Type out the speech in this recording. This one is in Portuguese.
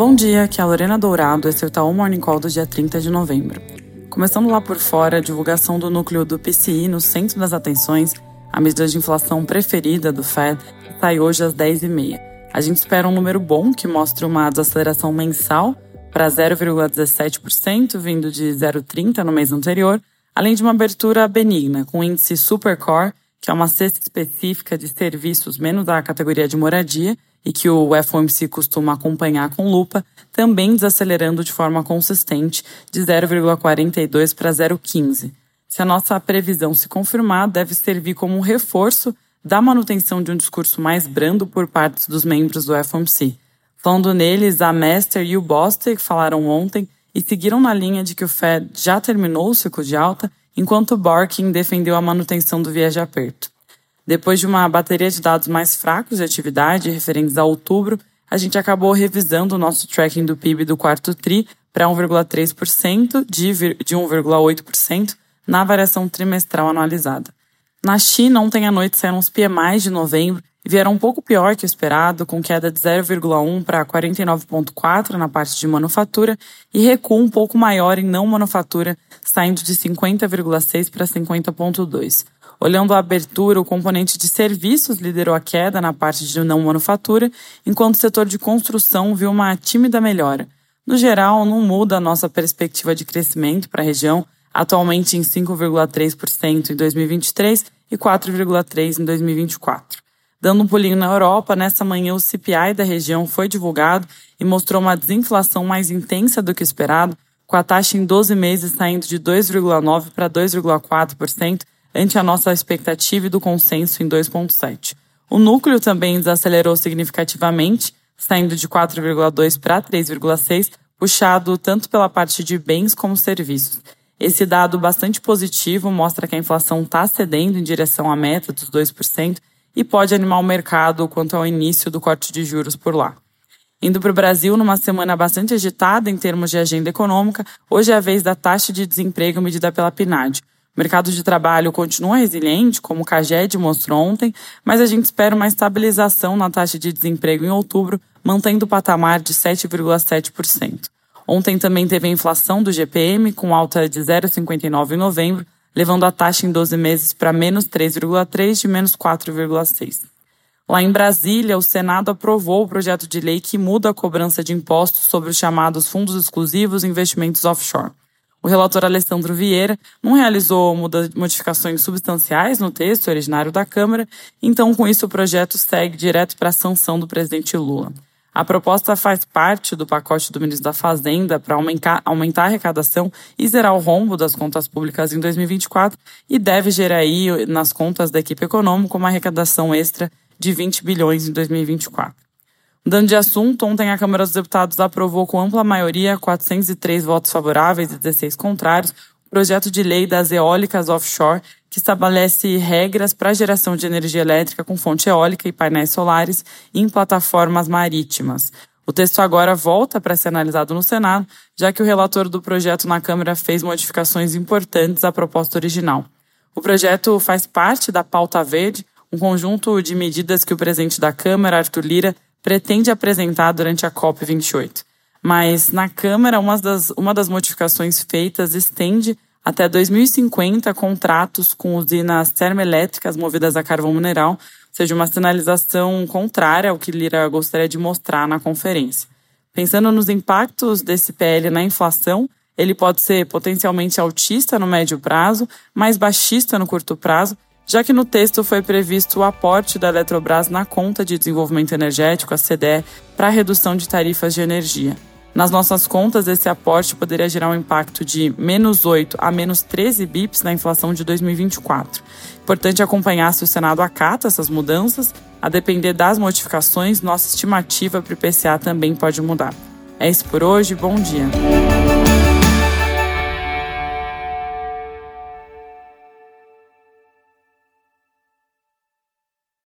Bom dia, aqui é a Lorena Dourado, esse é o Itaú Morning Call do dia 30 de novembro. Começando lá por fora, a divulgação do núcleo do PCI no centro das atenções, a medida de inflação preferida do Fed, sai hoje às 10h30. A gente espera um número bom que mostre uma desaceleração mensal para 0,17%, vindo de 0,30% no mês anterior, além de uma abertura benigna, com o índice Supercore, que é uma cesta específica de serviços menos da categoria de moradia, e que o FOMC costuma acompanhar com lupa, também desacelerando de forma consistente de 0,42 para 0,15. Se a nossa previsão se confirmar, deve servir como um reforço da manutenção de um discurso mais brando por parte dos membros do FOMC. Falando neles, a Master e o Bostic falaram ontem e seguiram na linha de que o Fed já terminou o ciclo de alta, enquanto o Barkin defendeu a manutenção do viés de aperto. Depois de uma bateria de dados mais fracos de atividade referentes a outubro, a gente acabou revisando o nosso tracking do PIB do quarto TRI para 1,3% de 1,8% na variação trimestral anualizada. Na China, ontem à noite saíram os PMIs de novembro e vieram um pouco pior que o esperado, com queda de 0,1 para 49,4 na parte de manufatura e recuo um pouco maior em não manufatura, saindo de 50,6 para 50,2. Olhando a abertura, o componente de serviços liderou a queda na parte de não manufatura, enquanto o setor de construção viu uma tímida melhora. No geral, não muda a nossa perspectiva de crescimento para a região, atualmente em 5,3% em 2023 e 4,3% em 2024. Dando um pulinho na Europa, nessa manhã o CPI da região foi divulgado e mostrou uma desinflação mais intensa do que esperado, com a taxa em 12 meses saindo de 2,9% para 2,4%, ante a nossa expectativa e do consenso em 2,7. O núcleo também desacelerou significativamente, saindo de 4,2 para 3,6, puxado tanto pela parte de bens como serviços. Esse dado bastante positivo mostra que a inflação está cedendo em direção à meta dos 2% e pode animar o mercado quanto ao início do corte de juros por lá. Indo para o Brasil, numa semana bastante agitada em termos de agenda econômica, hoje é a vez da taxa de desemprego medida pela PNAD. O mercado de trabalho continua resiliente, como o CAGED mostrou ontem, mas a gente espera uma estabilização na taxa de desemprego em outubro, mantendo o patamar de 7,7%. Ontem também teve a inflação do GPM, com alta de 0,59 em novembro, levando a taxa em 12 meses para menos 3,3 de menos 4,6. Lá em Brasília, o Senado aprovou o projeto de lei que muda a cobrança de impostos sobre os chamados fundos exclusivos e investimentos offshore. O relator Alessandro Vieira não realizou modificações substanciais no texto originário da Câmara, então, com isso, o projeto segue direto para a sanção do presidente Lula. A proposta faz parte do pacote do ministro da Fazenda para aumentar, a arrecadação e zerar o rombo das contas públicas em 2024 e deve gerar aí, nas contas da equipe econômica, uma arrecadação extra de 20 bilhões em 2024. Mudando de assunto, ontem a Câmara dos Deputados aprovou com ampla maioria, 403 votos favoráveis e 16 contrários, o projeto de lei das eólicas offshore, que estabelece regras para a geração de energia elétrica com fonte eólica e painéis solares em plataformas marítimas. O texto agora volta para ser analisado no Senado, já que o relator do projeto na Câmara fez modificações importantes à proposta original. O projeto faz parte da Pauta Verde, um conjunto de medidas que o presidente da Câmara, Arthur Lira, pretende apresentar durante a COP28. Mas na Câmara, uma das, uma das modificações feitas estende até 2050 contratos com usinas termoelétricas movidas a carvão mineral, ou seja, uma sinalização contrária ao que Lira gostaria de mostrar na conferência. Pensando nos impactos desse PL na inflação, ele pode ser potencialmente altista no médio prazo, mas baixista no curto prazo, já que no texto foi previsto o aporte da Eletrobras na conta de desenvolvimento energético, a CDE, para a redução de tarifas de energia. Nas nossas contas, esse aporte poderia gerar um impacto de menos 8 a menos 13 bips na inflação de 2024. Importante acompanhar se o Senado acata essas mudanças. A depender das modificações, nossa estimativa para o IPCA também pode mudar. É isso por hoje, bom dia.